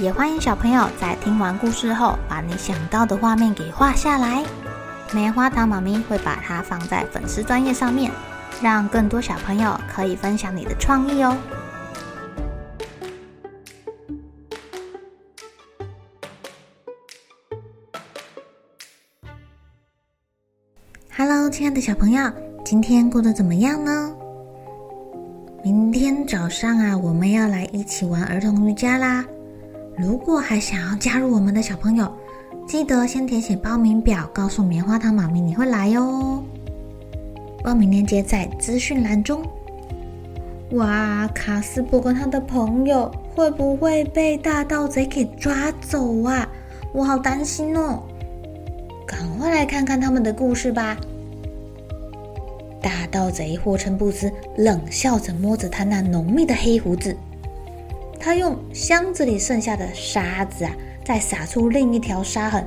也欢迎小朋友在听完故事后，把你想到的画面给画下来。棉花糖妈咪会把它放在粉丝专页上面，让更多小朋友可以分享你的创意哦。Hello，亲爱的小朋友，今天过得怎么样呢？明天早上啊，我们要来一起玩儿童瑜伽啦。如果还想要加入我们的小朋友，记得先填写报名表，告诉棉花糖妈咪你会来哟。报名链接在资讯栏中。哇，卡斯伯跟他的朋友会不会被大盗贼给抓走啊？我好担心哦。赶快来看看他们的故事吧。大盗贼霍称布斯冷笑着摸着他那浓密的黑胡子，他用箱子里剩下的沙子啊，再撒出另一条沙痕，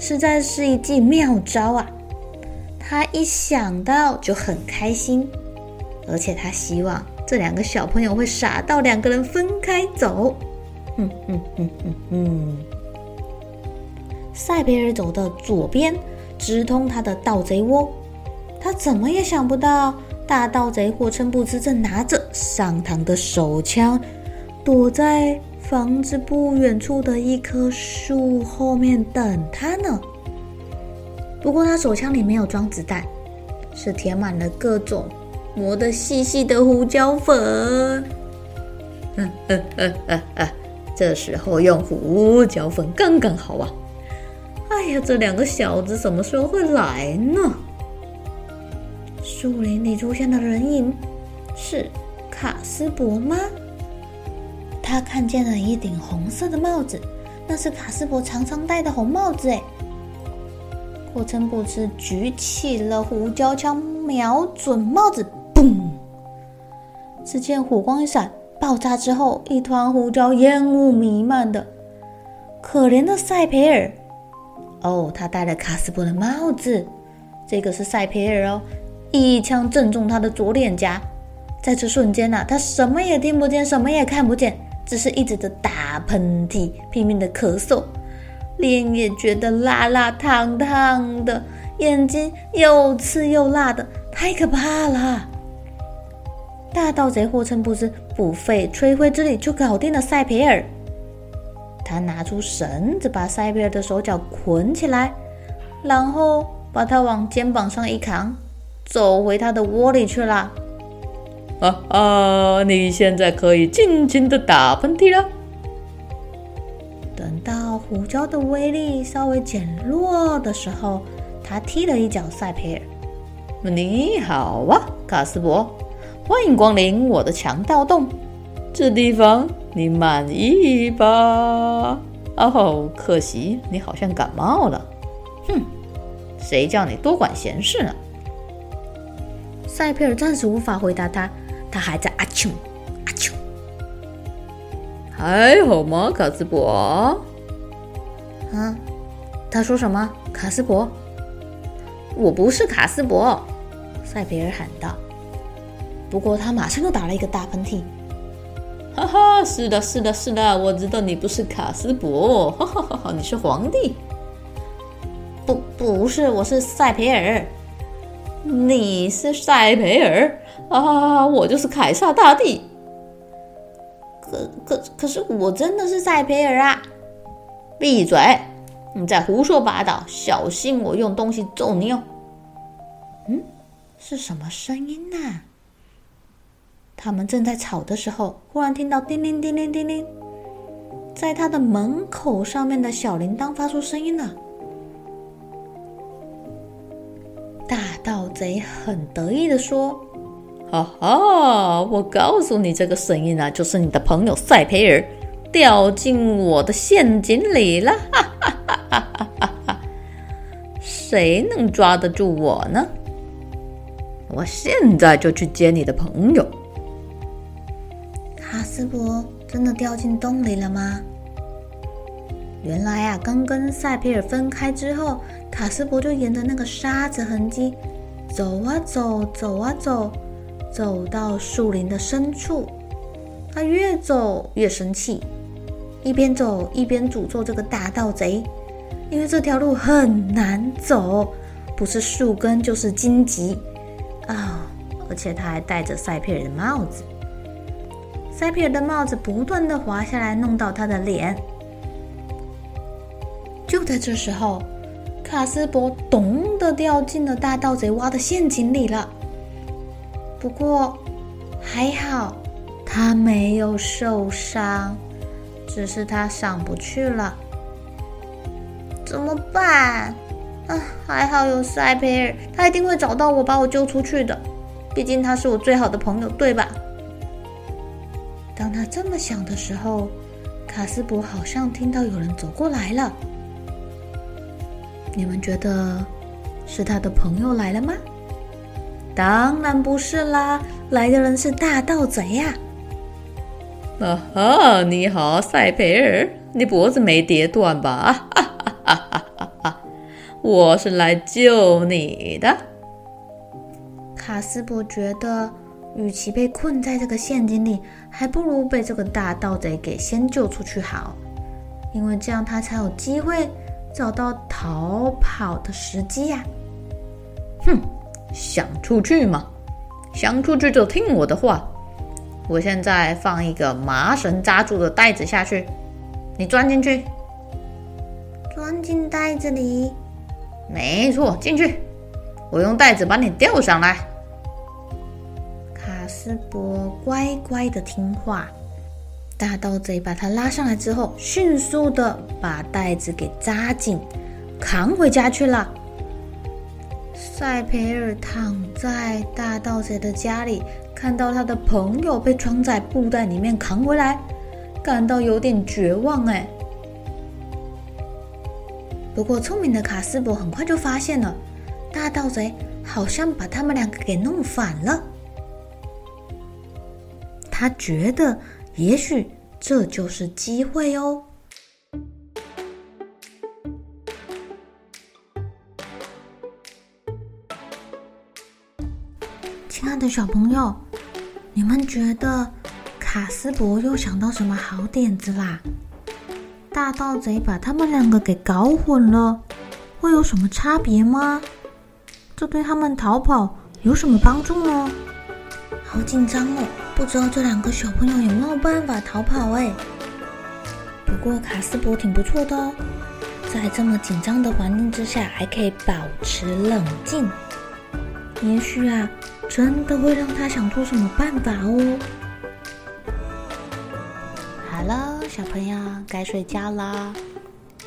实在是一记妙招啊！他一想到就很开心，而且他希望这两个小朋友会傻到两个人分开走。嗯嗯嗯嗯嗯。塞贝尔走到左边，直通他的盗贼窝。他怎么也想不到，大盗贼霍称布斯正拿着上膛的手枪，躲在房子不远处的一棵树后面等他呢。不过他手枪里没有装子弹，是填满了各种磨得细细的胡椒粉。嗯嗯嗯嗯嗯，这时候用胡椒粉刚刚好啊！哎呀，这两个小子什么时候会来呢？树林里出现的人影是卡斯伯吗？他看见了一顶红色的帽子，那是卡斯伯常常戴的红帽子。哎，霍称布斯举起了胡椒枪，瞄准帽子，嘣！只见火光一闪，爆炸之后，一团胡椒烟雾弥漫的。可怜的赛培尔，哦，他戴了卡斯伯的帽子，这个是赛培尔哦。一枪正中他的左脸颊，在这瞬间呐、他什么也听不见，什么也看不见，只是一直的打喷嚏，拼命的咳嗽，脸也觉得辣辣烫烫的，眼睛又刺又辣的，太可怕了。大盗贼霍称布斯不费吹灰之力就搞定了赛培尔，他拿出绳子把赛皮尔的手脚捆起来，然后把他往肩膀上一扛。走回他的窝里去了。啊啊！你现在可以尽情的打喷嚏了。等到胡椒的威力稍微减弱的时候，他踢了一脚塞佩尔。你好啊，卡斯伯，欢迎光临我的强盗洞。这地方你满意吧？哦，可惜你好像感冒了。哼，谁叫你多管闲事呢？塞佩尔暂时无法回答他，他还在阿丘阿丘。还好吗，卡斯伯？啊？他说什么？卡斯伯？我不是卡斯伯，塞培尔喊道。不过他马上又打了一个大喷嚏。哈哈，是的，是的，是的，我知道你不是卡斯伯，哈哈哈哈，你是皇帝。不，不是，我是塞培尔。你是赛培尔啊，我就是凯撒大帝。可可可是我真的是赛培尔啊！闭嘴！你在胡说八道，小心我用东西揍你哦。嗯，是什么声音呢？他们正在吵的时候，忽然听到叮铃叮铃叮铃，在他的门口上面的小铃铛发出声音了。大盗贼很得意地说：“哈哈，我告诉你，这个声音啊，就是你的朋友赛培尔掉进我的陷阱里了！哈哈哈哈哈哈！谁能抓得住我呢？我现在就去接你的朋友。卡斯伯真的掉进洞里了吗？原来啊，刚跟赛皮尔分开之后，卡斯伯就沿着那个沙子痕迹走啊走，走啊走，走到树林的深处。他越走越生气，一边走一边诅咒这个大盗贼，因为这条路很难走，不是树根就是荆棘啊！而且他还戴着赛皮尔的帽子，赛皮尔的帽子不断的滑下来，弄到他的脸。在这时候，卡斯柏咚的掉进了大盗贼挖的陷阱里了。不过还好，他没有受伤，只是他上不去了。怎么办？啊，还好有赛培尔，他一定会找到我，把我救出去的。毕竟他是我最好的朋友，对吧？当他这么想的时候，卡斯柏好像听到有人走过来了。你们觉得是他的朋友来了吗？当然不是啦，来的人是大盗贼呀！啊哈，你好，塞培尔，你脖子没跌断吧？哈哈哈哈哈哈！我是来救你的。卡斯伯觉得，与其被困在这个陷阱里，还不如被这个大盗贼给先救出去好，因为这样他才有机会。找到逃跑的时机呀！哼，想出去吗？想出去就听我的话。我现在放一个麻绳扎住的袋子下去，你钻进去。钻进袋子里？没错，进去。我用袋子把你吊上来。卡斯伯乖乖的听话。大盗贼把他拉上来之后，迅速的把袋子给扎紧，扛回家去了。赛培尔躺在大盗贼的家里，看到他的朋友被装在布袋里面扛回来，感到有点绝望。哎，不过聪明的卡斯伯很快就发现了，大盗贼好像把他们两个给弄反了。他觉得。也许这就是机会哦，亲爱的小朋友，你们觉得卡斯柏又想到什么好点子啦？大盗贼把他们两个给搞混了，会有什么差别吗？这对他们逃跑有什么帮助呢？好紧张哦！不知道这两个小朋友有没有办法逃跑哎？不过卡斯柏挺不错的哦，在这么紧张的环境之下还可以保持冷静。也许啊，真的会让他想出什么办法哦。好了，小朋友该睡觉啦，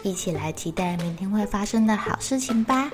一起来期待明天会发生的好事情吧。